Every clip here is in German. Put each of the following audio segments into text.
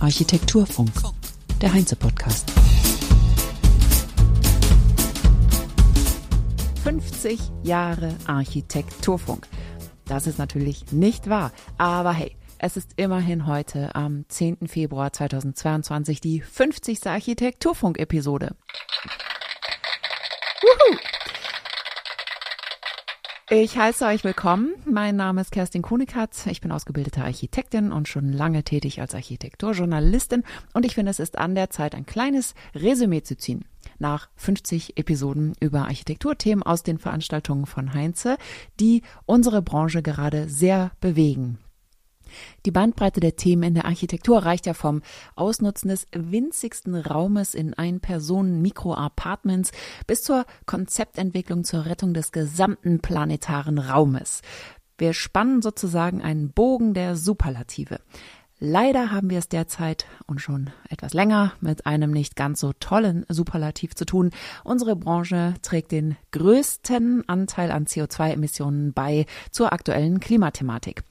Architekturfunk. Architekturfunk, der Heinze-Podcast. 50 Jahre Architekturfunk. Das ist natürlich nicht wahr, aber hey, es ist immerhin heute am 10. Februar 2022 die 50. Architekturfunk-Episode. Wuhu! Ich heiße euch willkommen. Mein Name ist Kerstin Kunikatz. Ich bin ausgebildete Architektin und schon lange tätig als Architekturjournalistin. Und ich finde, es ist an der Zeit, ein kleines Resümee zu ziehen. Nach 50 Episoden über Architekturthemen aus den Veranstaltungen von Heinze, die unsere Branche gerade sehr bewegen. Die Bandbreite der Themen in der Architektur reicht ja vom Ausnutzen des winzigsten Raumes in Ein-Personen-Mikro-Apartments bis zur Konzeptentwicklung zur Rettung des gesamten planetaren Raumes. Wir spannen sozusagen einen Bogen der Superlative. Leider haben wir es derzeit und schon etwas länger mit einem nicht ganz so tollen Superlativ zu tun. Unsere Branche trägt den größten Anteil an CO2-Emissionen bei zur aktuellen Klimathematik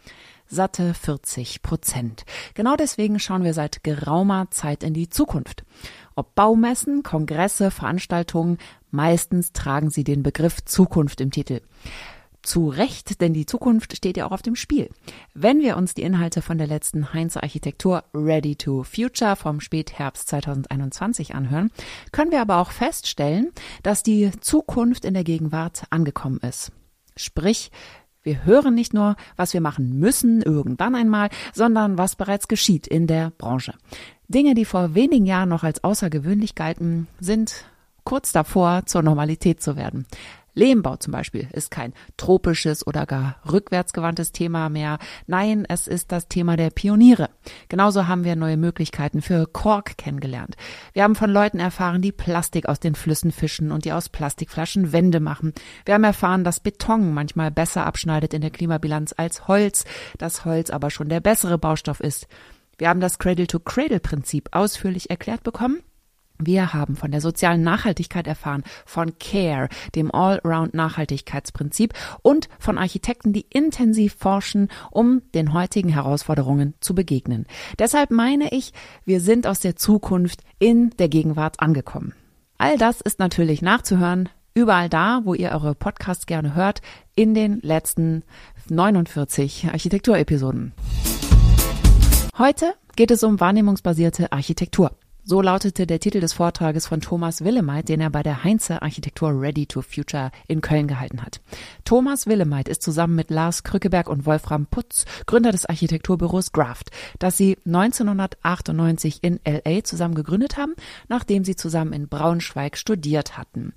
satte 40 Prozent. Genau deswegen schauen wir seit geraumer Zeit in die Zukunft. Ob Baumessen, Kongresse, Veranstaltungen, meistens tragen sie den Begriff Zukunft im Titel. Zu Recht, denn die Zukunft steht ja auch auf dem Spiel. Wenn wir uns die Inhalte von der letzten Heinze Architektur Ready to Future vom Spätherbst 2021 anhören, können wir aber auch feststellen, dass die Zukunft in der Gegenwart angekommen ist. Sprich, wir hören nicht nur, was wir machen müssen irgendwann einmal, sondern was bereits geschieht in der Branche. Dinge, die vor wenigen Jahren noch als außergewöhnlich galten, sind kurz davor, zur Normalität zu werden. Lehmbau zum Beispiel ist kein tropisches oder gar rückwärtsgewandtes Thema mehr. Nein, es ist das Thema der Pioniere. Genauso haben wir neue Möglichkeiten für Kork kennengelernt. Wir haben von Leuten erfahren, die Plastik aus den Flüssen fischen und die aus Plastikflaschen Wände machen. Wir haben erfahren, dass Beton manchmal besser abschneidet in der Klimabilanz als Holz, dass Holz aber schon der bessere Baustoff ist. Wir haben das Cradle-to-Cradle-Prinzip ausführlich erklärt bekommen wir haben von der sozialen Nachhaltigkeit erfahren, von CARE, dem Allround-Nachhaltigkeitsprinzip und von Architekten, die intensiv forschen, um den heutigen Herausforderungen zu begegnen. Deshalb meine ich, wir sind aus der Zukunft in der Gegenwart angekommen. All das ist natürlich nachzuhören, überall da, wo ihr eure Podcasts gerne hört, in den letzten 49 Architekturepisoden. Heute geht es um wahrnehmungsbasierte Architektur. So lautete der Titel des Vortrages von Thomas Willemeit, den er bei der Heinze Architektur Ready to Future in Köln gehalten hat. Thomas Willemeit ist zusammen mit Lars Krückeberg und Wolfram Putz Gründer des Architekturbüros Graft, das sie 1998 in LA zusammen gegründet haben, nachdem sie zusammen in Braunschweig studiert hatten.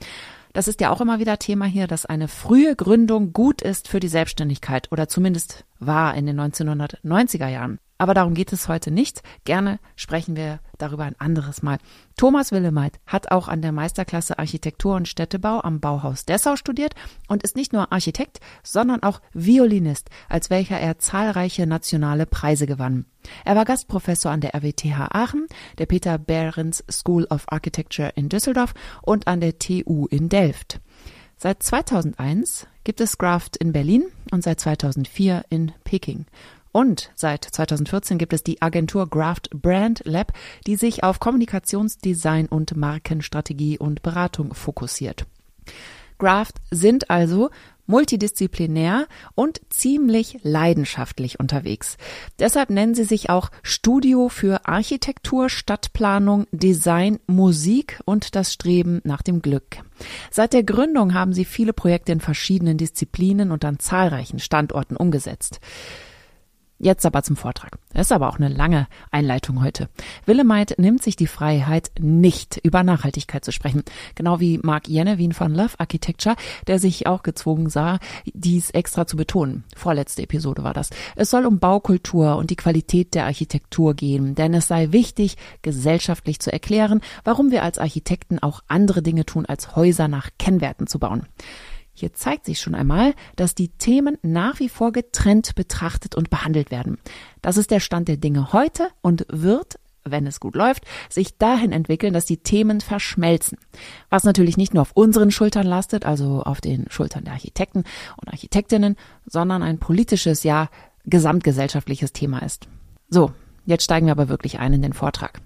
Das ist ja auch immer wieder Thema hier, dass eine frühe Gründung gut ist für die Selbstständigkeit oder zumindest war in den 1990er Jahren. Aber darum geht es heute nicht. Gerne sprechen wir darüber ein anderes Mal. Thomas Willemeit hat auch an der Meisterklasse Architektur und Städtebau am Bauhaus Dessau studiert und ist nicht nur Architekt, sondern auch Violinist, als welcher er zahlreiche nationale Preise gewann. Er war Gastprofessor an der RWTH Aachen, der Peter Behrens School of Architecture in Düsseldorf und an der TU in Delft. Seit 2001 gibt es Graft in Berlin und seit 2004 in Peking. Und seit 2014 gibt es die Agentur Graft Brand Lab, die sich auf Kommunikationsdesign und Markenstrategie und Beratung fokussiert. Graft sind also multidisziplinär und ziemlich leidenschaftlich unterwegs. Deshalb nennen sie sich auch Studio für Architektur, Stadtplanung, Design, Musik und das Streben nach dem Glück. Seit der Gründung haben sie viele Projekte in verschiedenen Disziplinen und an zahlreichen Standorten umgesetzt. Jetzt aber zum Vortrag. Das ist aber auch eine lange Einleitung heute. Willemeit nimmt sich die Freiheit, nicht über Nachhaltigkeit zu sprechen. Genau wie Mark Jennewin von Love Architecture, der sich auch gezwungen sah, dies extra zu betonen. Vorletzte Episode war das. Es soll um Baukultur und die Qualität der Architektur gehen, denn es sei wichtig, gesellschaftlich zu erklären, warum wir als Architekten auch andere Dinge tun, als Häuser nach Kennwerten zu bauen. Hier zeigt sich schon einmal, dass die Themen nach wie vor getrennt betrachtet und behandelt werden. Das ist der Stand der Dinge heute und wird wenn es gut läuft, sich dahin entwickeln, dass die Themen verschmelzen. Was natürlich nicht nur auf unseren Schultern lastet, also auf den Schultern der Architekten und Architektinnen, sondern ein politisches, ja, gesamtgesellschaftliches Thema ist. So, jetzt steigen wir aber wirklich ein in den Vortrag.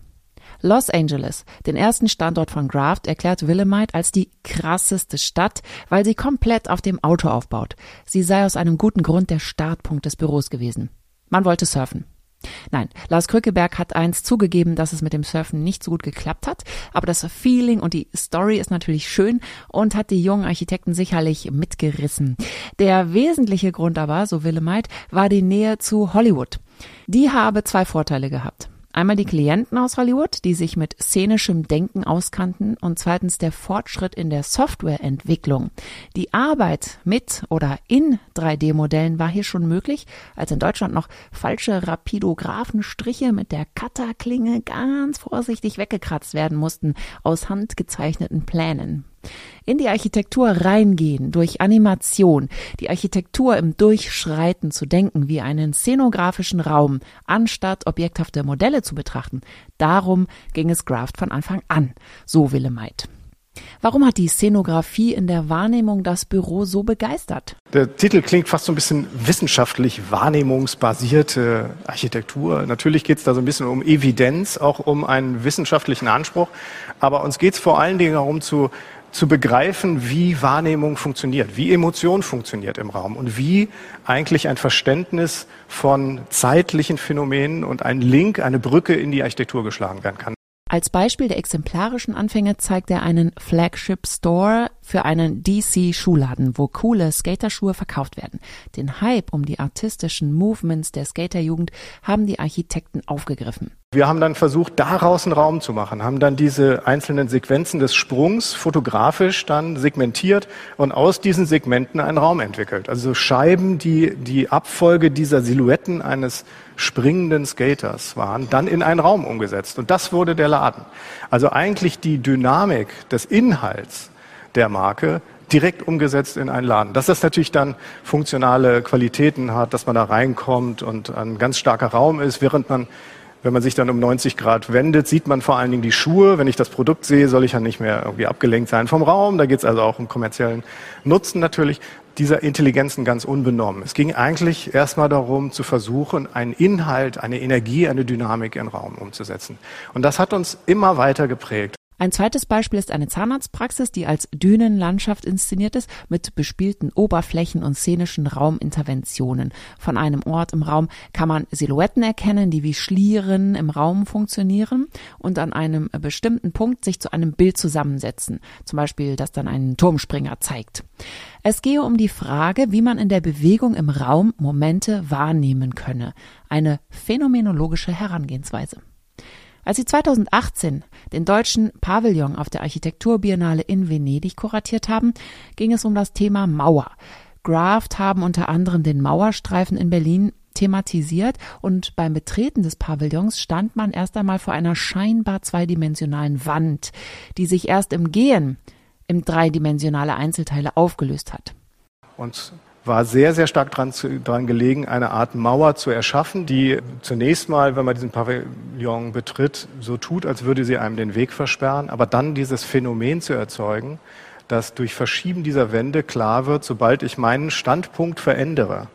Los Angeles, den ersten Standort von Graft, erklärt Willemite als die krasseste Stadt, weil sie komplett auf dem Auto aufbaut. Sie sei aus einem guten Grund der Startpunkt des Büros gewesen. Man wollte surfen. Nein, Lars Krückeberg hat eins zugegeben, dass es mit dem Surfen nicht so gut geklappt hat, aber das Feeling und die Story ist natürlich schön und hat die jungen Architekten sicherlich mitgerissen. Der wesentliche Grund aber, so Willemeit, war die Nähe zu Hollywood. Die habe zwei Vorteile gehabt. Einmal die Klienten aus Hollywood, die sich mit szenischem Denken auskannten und zweitens der Fortschritt in der Softwareentwicklung. Die Arbeit mit oder in 3D-Modellen war hier schon möglich, als in Deutschland noch falsche Rapidographenstriche mit der Cutterklinge ganz vorsichtig weggekratzt werden mussten aus handgezeichneten Plänen in die Architektur reingehen, durch Animation, die Architektur im Durchschreiten zu denken, wie einen szenografischen Raum, anstatt objekthafte Modelle zu betrachten. Darum ging es Graft von Anfang an, so Willemeit. Warum hat die Szenografie in der Wahrnehmung das Büro so begeistert? Der Titel klingt fast so ein bisschen wissenschaftlich wahrnehmungsbasierte Architektur. Natürlich geht es da so ein bisschen um Evidenz, auch um einen wissenschaftlichen Anspruch. Aber uns geht es vor allen Dingen darum zu zu begreifen, wie Wahrnehmung funktioniert, wie Emotion funktioniert im Raum und wie eigentlich ein Verständnis von zeitlichen Phänomenen und ein Link, eine Brücke in die Architektur geschlagen werden kann. Als Beispiel der exemplarischen Anfänge zeigt er einen Flagship Store für einen DC-Schuhladen, wo coole Skaterschuhe verkauft werden. Den Hype um die artistischen Movements der Skaterjugend haben die Architekten aufgegriffen. Wir haben dann versucht, daraus einen Raum zu machen, haben dann diese einzelnen Sequenzen des Sprungs fotografisch dann segmentiert und aus diesen Segmenten einen Raum entwickelt. Also Scheiben, die die Abfolge dieser Silhouetten eines springenden Skaters waren, dann in einen Raum umgesetzt. Und das wurde der Laden. Also eigentlich die Dynamik des Inhalts der Marke direkt umgesetzt in einen Laden. Dass das natürlich dann funktionale Qualitäten hat, dass man da reinkommt und ein ganz starker Raum ist, während man wenn man sich dann um 90 Grad wendet, sieht man vor allen Dingen die Schuhe. Wenn ich das Produkt sehe, soll ich ja nicht mehr irgendwie abgelenkt sein vom Raum. Da geht es also auch um kommerziellen Nutzen natürlich. Dieser Intelligenzen ganz unbenommen. Es ging eigentlich erstmal darum, zu versuchen, einen Inhalt, eine Energie, eine Dynamik in Raum umzusetzen. Und das hat uns immer weiter geprägt. Ein zweites Beispiel ist eine Zahnarztpraxis, die als Dünenlandschaft inszeniert ist, mit bespielten Oberflächen und szenischen Rauminterventionen. Von einem Ort im Raum kann man Silhouetten erkennen, die wie Schlieren im Raum funktionieren und an einem bestimmten Punkt sich zu einem Bild zusammensetzen. Zum Beispiel, das dann einen Turmspringer zeigt. Es gehe um die Frage, wie man in der Bewegung im Raum Momente wahrnehmen könne. Eine phänomenologische Herangehensweise. Als sie 2018 den deutschen Pavillon auf der Architekturbiennale in Venedig kuratiert haben, ging es um das Thema Mauer. Graft haben unter anderem den Mauerstreifen in Berlin thematisiert und beim Betreten des Pavillons stand man erst einmal vor einer scheinbar zweidimensionalen Wand, die sich erst im Gehen im dreidimensionale Einzelteile aufgelöst hat. Und war sehr, sehr stark dran, dran gelegen, eine Art Mauer zu erschaffen, die zunächst mal, wenn man diesen Pavillon betritt, so tut, als würde sie einem den Weg versperren, aber dann dieses Phänomen zu erzeugen, dass durch Verschieben dieser Wände klar wird, sobald ich meinen Standpunkt verändere,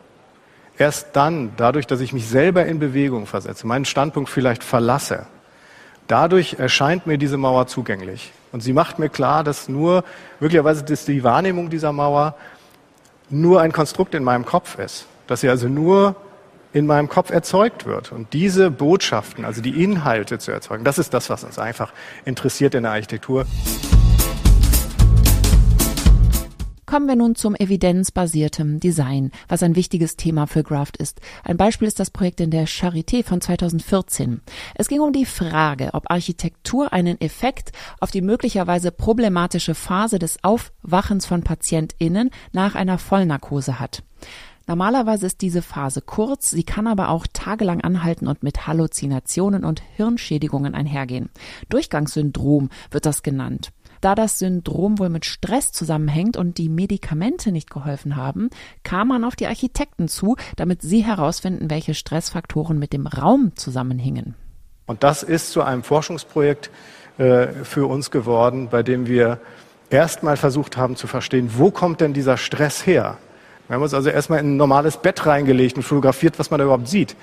erst dann, dadurch, dass ich mich selber in Bewegung versetze, meinen Standpunkt vielleicht verlasse, dadurch erscheint mir diese Mauer zugänglich. Und sie macht mir klar, dass nur möglicherweise dass die Wahrnehmung dieser Mauer nur ein Konstrukt in meinem Kopf ist, dass sie also nur in meinem Kopf erzeugt wird. Und diese Botschaften, also die Inhalte zu erzeugen, das ist das, was uns einfach interessiert in der Architektur. Kommen wir nun zum evidenzbasierten Design, was ein wichtiges Thema für Graft ist. Ein Beispiel ist das Projekt in der Charité von 2014. Es ging um die Frage, ob Architektur einen Effekt auf die möglicherweise problematische Phase des Aufwachens von PatientInnen nach einer Vollnarkose hat. Normalerweise ist diese Phase kurz, sie kann aber auch tagelang anhalten und mit Halluzinationen und Hirnschädigungen einhergehen. Durchgangssyndrom wird das genannt. Da das Syndrom wohl mit Stress zusammenhängt und die Medikamente nicht geholfen haben, kam man auf die Architekten zu, damit sie herausfinden, welche Stressfaktoren mit dem Raum zusammenhingen. Und das ist zu einem Forschungsprojekt äh, für uns geworden, bei dem wir erstmal versucht haben zu verstehen, wo kommt denn dieser Stress her? Wir haben uns also erstmal in ein normales Bett reingelegt und fotografiert, was man da überhaupt sieht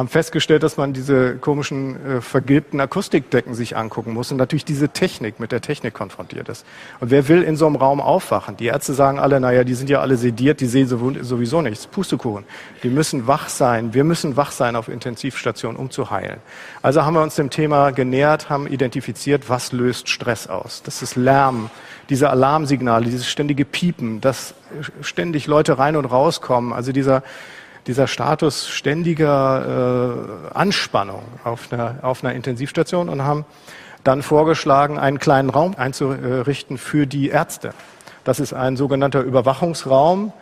haben festgestellt, dass man diese komischen äh, vergilbten Akustikdecken sich angucken muss und natürlich diese Technik mit der Technik konfrontiert ist. Und wer will in so einem Raum aufwachen? Die Ärzte sagen alle, naja, die sind ja alle sediert, die sehen sowieso nichts. Pustekuchen. Die müssen wach sein. Wir müssen wach sein auf Intensivstationen, um zu heilen. Also haben wir uns dem Thema genähert, haben identifiziert, was löst Stress aus. Das ist Lärm, diese Alarmsignale, dieses ständige Piepen, dass ständig Leute rein und rauskommen. Also dieser dieser Status ständiger äh, Anspannung auf einer, auf einer Intensivstation und haben dann vorgeschlagen, einen kleinen Raum einzurichten für die Ärzte. Das ist ein sogenannter Überwachungsraum.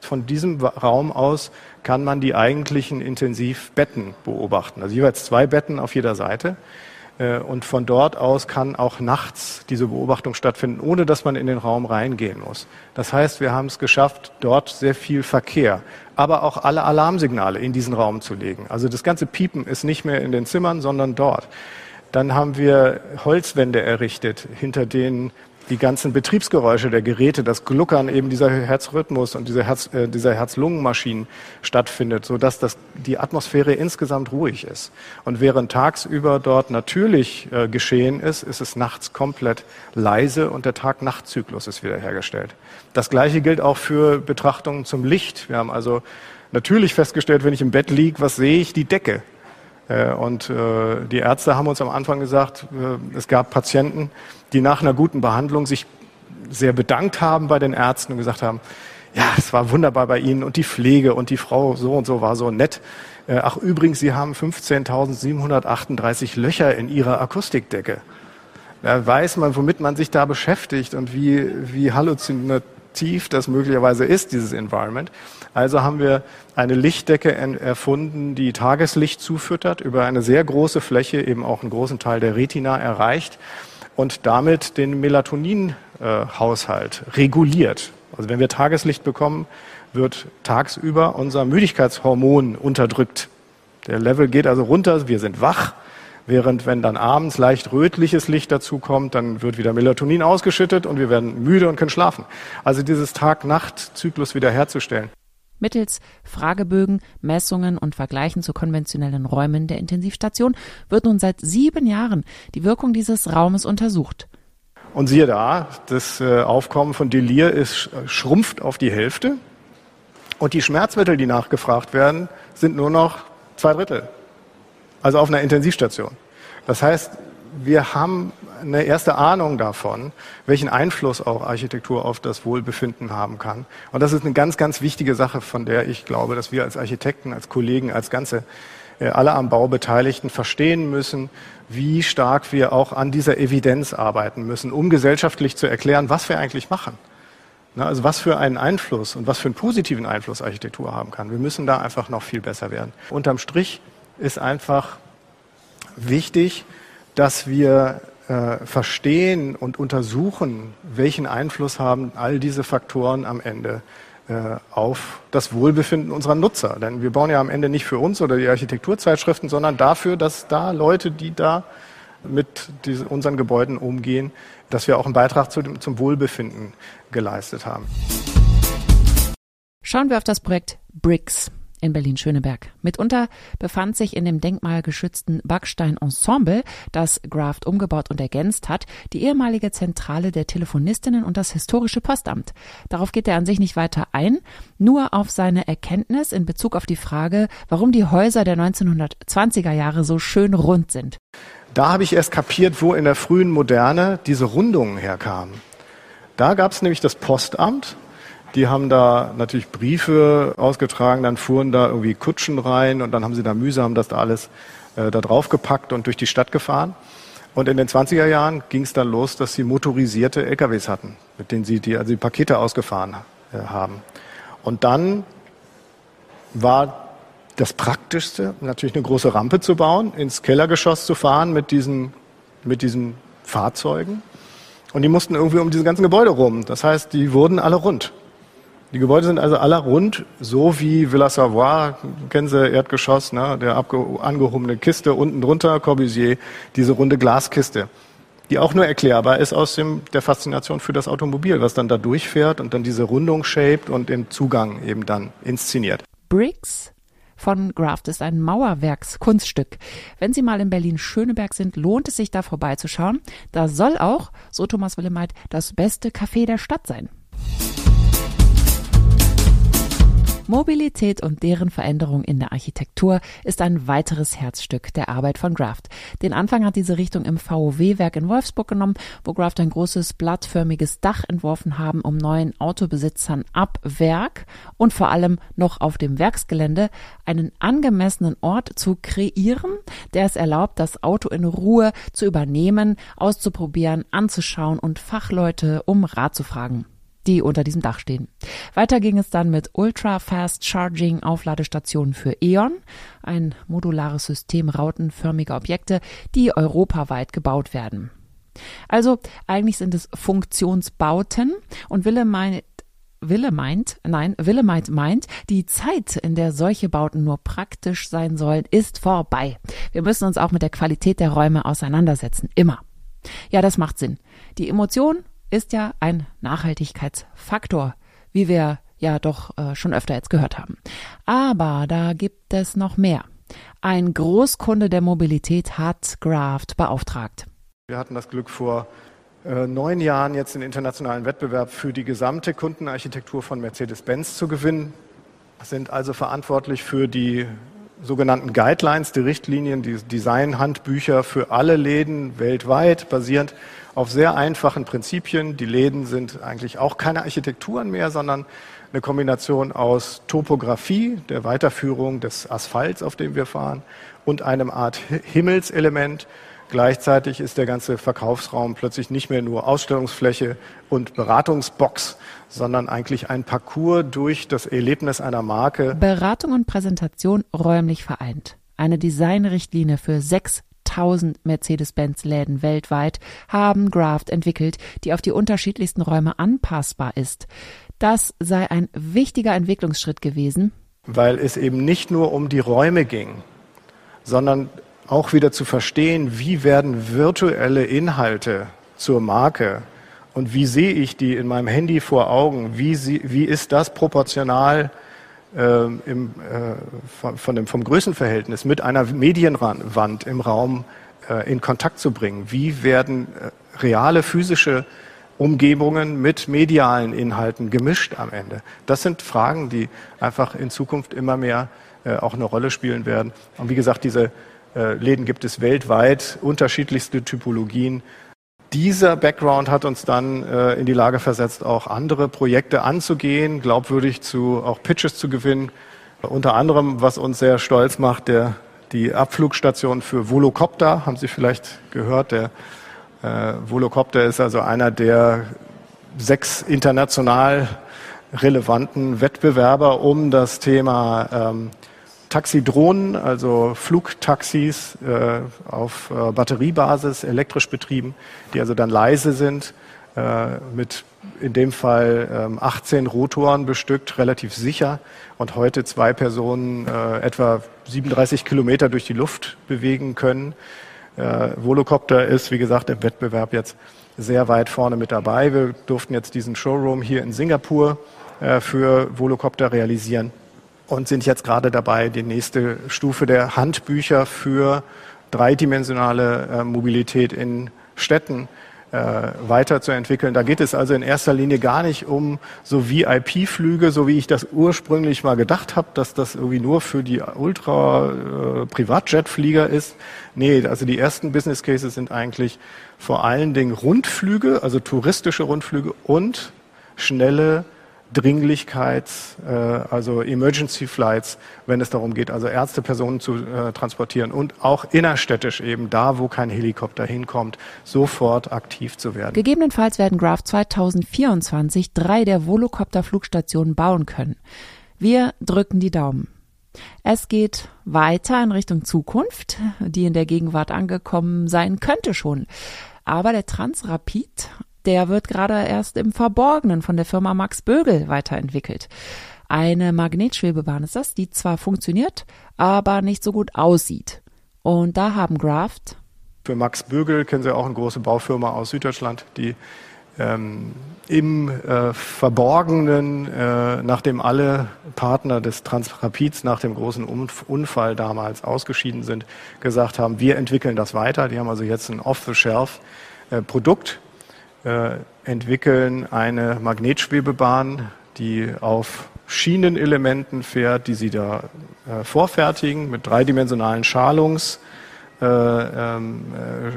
Von diesem Raum aus kann man die eigentlichen Intensivbetten beobachten. Also jeweils zwei Betten auf jeder Seite. Äh, und von dort aus kann auch nachts diese Beobachtung stattfinden, ohne dass man in den Raum reingehen muss. Das heißt, wir haben es geschafft, dort sehr viel Verkehr, aber auch alle Alarmsignale in diesen Raum zu legen. Also das ganze Piepen ist nicht mehr in den Zimmern, sondern dort. Dann haben wir Holzwände errichtet, hinter denen die ganzen Betriebsgeräusche der Geräte, das Gluckern eben dieser Herzrhythmus und dieser, Herz, äh, dieser Herz-Lungen-Maschinen stattfindet, sodass das, die Atmosphäre insgesamt ruhig ist. Und während tagsüber dort natürlich äh, geschehen ist, ist es nachts komplett leise und der Tag-Nacht-Zyklus ist wiederhergestellt. Das Gleiche gilt auch für Betrachtungen zum Licht. Wir haben also natürlich festgestellt, wenn ich im Bett liege, was sehe ich? Die Decke. Äh, und äh, die Ärzte haben uns am Anfang gesagt, äh, es gab Patienten, die nach einer guten Behandlung sich sehr bedankt haben bei den Ärzten und gesagt haben, ja, es war wunderbar bei Ihnen und die Pflege und die Frau so und so war so nett. Ach übrigens, Sie haben 15.738 Löcher in Ihrer Akustikdecke. Da weiß man, womit man sich da beschäftigt und wie, wie halluzinativ das möglicherweise ist, dieses Environment. Also haben wir eine Lichtdecke erfunden, die Tageslicht zufüttert, über eine sehr große Fläche eben auch einen großen Teil der Retina erreicht und damit den Melatoninhaushalt reguliert. Also wenn wir Tageslicht bekommen, wird tagsüber unser Müdigkeitshormon unterdrückt. Der Level geht also runter, wir sind wach, während wenn dann abends leicht rötliches Licht dazu kommt, dann wird wieder Melatonin ausgeschüttet und wir werden müde und können schlafen. Also dieses Tag-Nacht-Zyklus wiederherzustellen Mittels Fragebögen, Messungen und Vergleichen zu konventionellen Räumen der Intensivstation wird nun seit sieben Jahren die Wirkung dieses Raumes untersucht. Und siehe da, das äh, Aufkommen von Delir ist schrumpft auf die Hälfte und die Schmerzmittel, die nachgefragt werden, sind nur noch zwei Drittel. Also auf einer Intensivstation. Das heißt, wir haben eine erste Ahnung davon, welchen Einfluss auch Architektur auf das Wohlbefinden haben kann. Und das ist eine ganz, ganz wichtige Sache, von der ich glaube, dass wir als Architekten, als Kollegen, als ganze äh, alle am Bau Beteiligten verstehen müssen, wie stark wir auch an dieser Evidenz arbeiten müssen, um gesellschaftlich zu erklären, was wir eigentlich machen. Also was für einen Einfluss und was für einen positiven Einfluss Architektur haben kann. Wir müssen da einfach noch viel besser werden. Unterm Strich ist einfach wichtig, dass wir äh, verstehen und untersuchen, welchen Einfluss haben all diese Faktoren am Ende äh, auf das Wohlbefinden unserer Nutzer. Denn wir bauen ja am Ende nicht für uns oder die Architekturzeitschriften, sondern dafür, dass da Leute, die da mit unseren Gebäuden umgehen, dass wir auch einen Beitrag zum Wohlbefinden geleistet haben. Schauen wir auf das Projekt BRICS in Berlin-Schöneberg. Mitunter befand sich in dem denkmalgeschützten Backstein-Ensemble, das Graft umgebaut und ergänzt hat, die ehemalige Zentrale der Telefonistinnen und das historische Postamt. Darauf geht er an sich nicht weiter ein, nur auf seine Erkenntnis in Bezug auf die Frage, warum die Häuser der 1920er Jahre so schön rund sind. Da habe ich erst kapiert, wo in der frühen Moderne diese Rundungen herkamen. Da gab es nämlich das Postamt die haben da natürlich Briefe ausgetragen, dann fuhren da irgendwie Kutschen rein und dann haben sie da mühsam das da alles äh, da drauf gepackt und durch die Stadt gefahren. Und in den 20er Jahren ging es dann los, dass sie motorisierte LKWs hatten, mit denen sie die, also die Pakete ausgefahren äh, haben. Und dann war das Praktischste natürlich eine große Rampe zu bauen, ins Kellergeschoss zu fahren mit diesen, mit diesen Fahrzeugen. Und die mussten irgendwie um diese ganzen Gebäude rum. Das heißt, die wurden alle rund. Die Gebäude sind also alle rund, so wie Villa Savoy, kennen Sie, Erdgeschoss, ne, der angehobene Kiste, unten drunter Corbusier, diese runde Glaskiste. die auch nur erklärbar ist aus dem, der Faszination für das Automobil, was dann da durchfährt und dann diese Rundung shaped und den Zugang eben dann inszeniert. Bricks von Graft ist ein Mauerwerkskunststück. Wenn Sie mal in Berlin-Schöneberg sind, lohnt es sich da vorbeizuschauen. Da soll auch, so Thomas Willemeit, das beste Café der Stadt sein. Mobilität und deren Veränderung in der Architektur ist ein weiteres Herzstück der Arbeit von Graft. Den Anfang hat diese Richtung im VW-Werk in Wolfsburg genommen, wo Graft ein großes blattförmiges Dach entworfen haben, um neuen Autobesitzern ab Werk und vor allem noch auf dem Werksgelände einen angemessenen Ort zu kreieren, der es erlaubt, das Auto in Ruhe zu übernehmen, auszuprobieren, anzuschauen und Fachleute um Rat zu fragen die unter diesem Dach stehen. Weiter ging es dann mit Ultra Fast Charging Aufladestationen für E.ON, ein modulares System rautenförmiger Objekte, die europaweit gebaut werden. Also eigentlich sind es Funktionsbauten und Wille meint, Wille meint, nein, Wille meint, meint, die Zeit, in der solche Bauten nur praktisch sein sollen, ist vorbei. Wir müssen uns auch mit der Qualität der Räume auseinandersetzen. Immer. Ja, das macht Sinn. Die Emotion ist ja ein Nachhaltigkeitsfaktor, wie wir ja doch äh, schon öfter jetzt gehört haben. Aber da gibt es noch mehr. Ein Großkunde der Mobilität hat Graft beauftragt. Wir hatten das Glück vor äh, neun Jahren jetzt den internationalen Wettbewerb für die gesamte Kundenarchitektur von Mercedes-Benz zu gewinnen. Sind also verantwortlich für die sogenannten Guidelines, die Richtlinien, die Designhandbücher für alle Läden weltweit, basierend auf sehr einfachen Prinzipien. Die Läden sind eigentlich auch keine Architekturen mehr, sondern eine Kombination aus Topografie, der Weiterführung des Asphalts, auf dem wir fahren, und einem Art Himmelselement. Gleichzeitig ist der ganze Verkaufsraum plötzlich nicht mehr nur Ausstellungsfläche und Beratungsbox, sondern eigentlich ein Parcours durch das Erlebnis einer Marke. Beratung und Präsentation räumlich vereint. Eine Designrichtlinie für sechs 1000 Mercedes-Benz-Läden weltweit haben Graft entwickelt, die auf die unterschiedlichsten Räume anpassbar ist. Das sei ein wichtiger Entwicklungsschritt gewesen. Weil es eben nicht nur um die Räume ging, sondern auch wieder zu verstehen, wie werden virtuelle Inhalte zur Marke und wie sehe ich die in meinem Handy vor Augen, wie, sie, wie ist das proportional äh, im, von, von dem, vom Größenverhältnis mit einer Medienwand im Raum äh, in Kontakt zu bringen. Wie werden äh, reale physische Umgebungen mit medialen Inhalten gemischt am Ende? Das sind Fragen, die einfach in Zukunft immer mehr äh, auch eine Rolle spielen werden. Und wie gesagt, diese äh, Läden gibt es weltweit, unterschiedlichste Typologien dieser Background hat uns dann äh, in die Lage versetzt, auch andere Projekte anzugehen, glaubwürdig zu auch Pitches zu gewinnen. Unter anderem, was uns sehr stolz macht, der, die Abflugstation für Volocopter, haben Sie vielleicht gehört. Der äh, Volocopter ist also einer der sechs international relevanten Wettbewerber um das Thema ähm, Taxidrohnen, also Flugtaxis äh, auf äh, Batteriebasis, elektrisch betrieben, die also dann leise sind, äh, mit in dem Fall ähm, 18 Rotoren bestückt, relativ sicher und heute zwei Personen äh, etwa 37 Kilometer durch die Luft bewegen können. Äh, Volocopter ist, wie gesagt, im Wettbewerb jetzt sehr weit vorne mit dabei. Wir durften jetzt diesen Showroom hier in Singapur äh, für Volocopter realisieren und sind jetzt gerade dabei, die nächste Stufe der Handbücher für dreidimensionale äh, Mobilität in Städten äh, weiterzuentwickeln. Da geht es also in erster Linie gar nicht um so VIP-Flüge, so wie ich das ursprünglich mal gedacht habe, dass das irgendwie nur für die Ultra-Privatjet-Flieger äh, ist. Nee, also die ersten Business Cases sind eigentlich vor allen Dingen Rundflüge, also touristische Rundflüge und schnelle Dringlichkeits, äh, also Emergency Flights, wenn es darum geht, also Ärzte, Personen zu äh, transportieren und auch innerstädtisch eben da, wo kein Helikopter hinkommt, sofort aktiv zu werden. Gegebenenfalls werden Graf 2024 drei der Volocopter-Flugstationen bauen können. Wir drücken die Daumen. Es geht weiter in Richtung Zukunft, die in der Gegenwart angekommen sein könnte schon. Aber der Transrapid der wird gerade erst im Verborgenen von der Firma Max Bögel weiterentwickelt. Eine Magnetschwebebahn ist das, die zwar funktioniert, aber nicht so gut aussieht. Und da haben Graft Für Max Bögel kennen Sie auch eine große Baufirma aus Süddeutschland, die ähm, im äh, Verborgenen, äh, nachdem alle Partner des Transrapids nach dem großen Unfall damals ausgeschieden sind, gesagt haben, wir entwickeln das weiter. Die haben also jetzt ein Off-the-Shelf-Produkt, äh, entwickeln eine Magnetschwebebahn, die auf Schienenelementen fährt, die sie da äh, vorfertigen mit dreidimensionalen Schalungs- äh, ähm,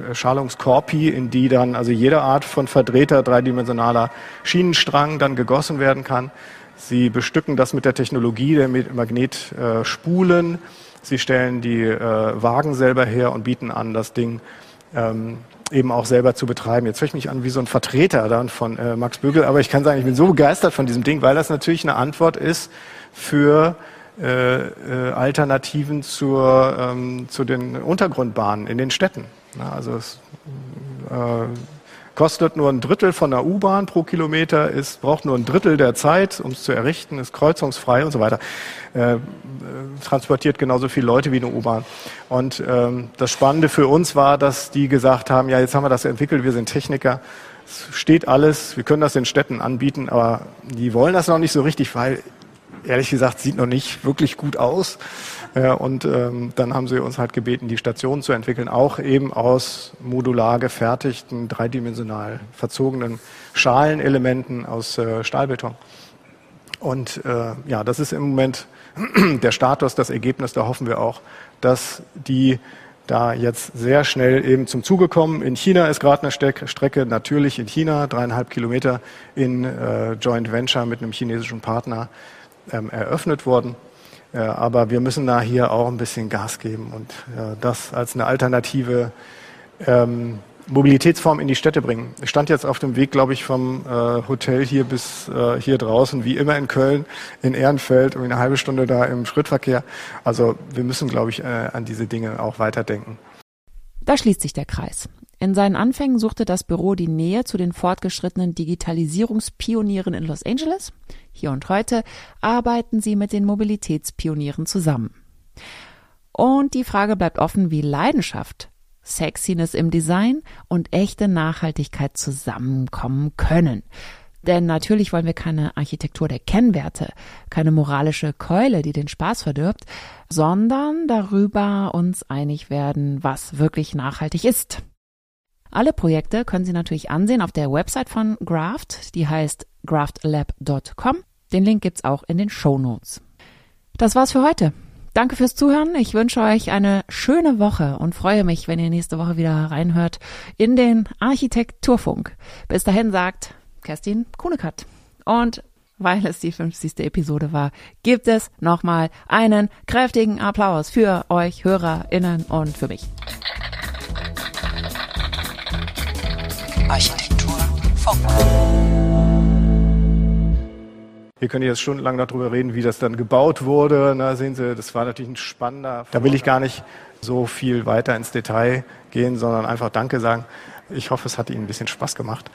äh, Schalungskorpi, in die dann also jede Art von Verdrehter dreidimensionaler Schienenstrang dann gegossen werden kann. Sie bestücken das mit der Technologie der Magnetspulen. Sie stellen die äh, Wagen selber her und bieten an, das Ding ähm, eben auch selber zu betreiben. Jetzt höre ich mich an wie so ein Vertreter dann von äh, Max Bügel, aber ich kann sagen, ich bin so begeistert von diesem Ding, weil das natürlich eine Antwort ist für äh, äh, Alternativen zur, ähm, zu den Untergrundbahnen in den Städten. Ja, also es äh, kostet nur ein Drittel von der U-Bahn pro Kilometer, ist, braucht nur ein Drittel der Zeit, um es zu errichten, ist kreuzungsfrei und so weiter. Äh, transportiert genauso viele Leute wie eine U-Bahn. Und ähm, das Spannende für uns war, dass die gesagt haben, ja, jetzt haben wir das entwickelt, wir sind Techniker, es steht alles, wir können das den Städten anbieten, aber die wollen das noch nicht so richtig, weil ehrlich gesagt, sieht noch nicht wirklich gut aus. Und ähm, dann haben sie uns halt gebeten, die Station zu entwickeln, auch eben aus modular gefertigten, dreidimensional verzogenen Schalenelementen aus äh, Stahlbeton. Und äh, ja, das ist im Moment der Status, das Ergebnis. Da hoffen wir auch, dass die da jetzt sehr schnell eben zum Zuge kommen. In China ist gerade eine Strecke, natürlich in China, dreieinhalb Kilometer in äh, Joint Venture mit einem chinesischen Partner ähm, eröffnet worden. Äh, aber wir müssen da hier auch ein bisschen Gas geben und äh, das als eine alternative ähm, Mobilitätsform in die Städte bringen. Ich stand jetzt auf dem Weg, glaube ich, vom äh, Hotel hier bis äh, hier draußen, wie immer in Köln, in Ehrenfeld, um eine halbe Stunde da im Schrittverkehr. Also wir müssen, glaube ich, äh, an diese Dinge auch weiterdenken. Da schließt sich der Kreis. In seinen Anfängen suchte das Büro die Nähe zu den fortgeschrittenen Digitalisierungspionieren in Los Angeles. Hier und heute arbeiten sie mit den Mobilitätspionieren zusammen. Und die Frage bleibt offen, wie Leidenschaft, Sexiness im Design und echte Nachhaltigkeit zusammenkommen können. Denn natürlich wollen wir keine Architektur der Kennwerte, keine moralische Keule, die den Spaß verdirbt, sondern darüber uns einig werden, was wirklich nachhaltig ist. Alle Projekte können Sie natürlich ansehen auf der Website von Graft, die heißt graftlab.com. Den Link gibt's auch in den Show Notes. Das war's für heute. Danke fürs Zuhören. Ich wünsche euch eine schöne Woche und freue mich, wenn ihr nächste Woche wieder reinhört in den Architekturfunk. Bis dahin sagt Kerstin Kunekat. Und weil es die 50. Episode war, gibt es nochmal einen kräftigen Applaus für euch HörerInnen und für mich. Architektur Funk. Wir können jetzt stundenlang darüber reden, wie das dann gebaut wurde. Na, sehen Sie, das war natürlich ein spannender. Da will ich gar nicht so viel weiter ins Detail gehen, sondern einfach Danke sagen. Ich hoffe, es hat Ihnen ein bisschen Spaß gemacht.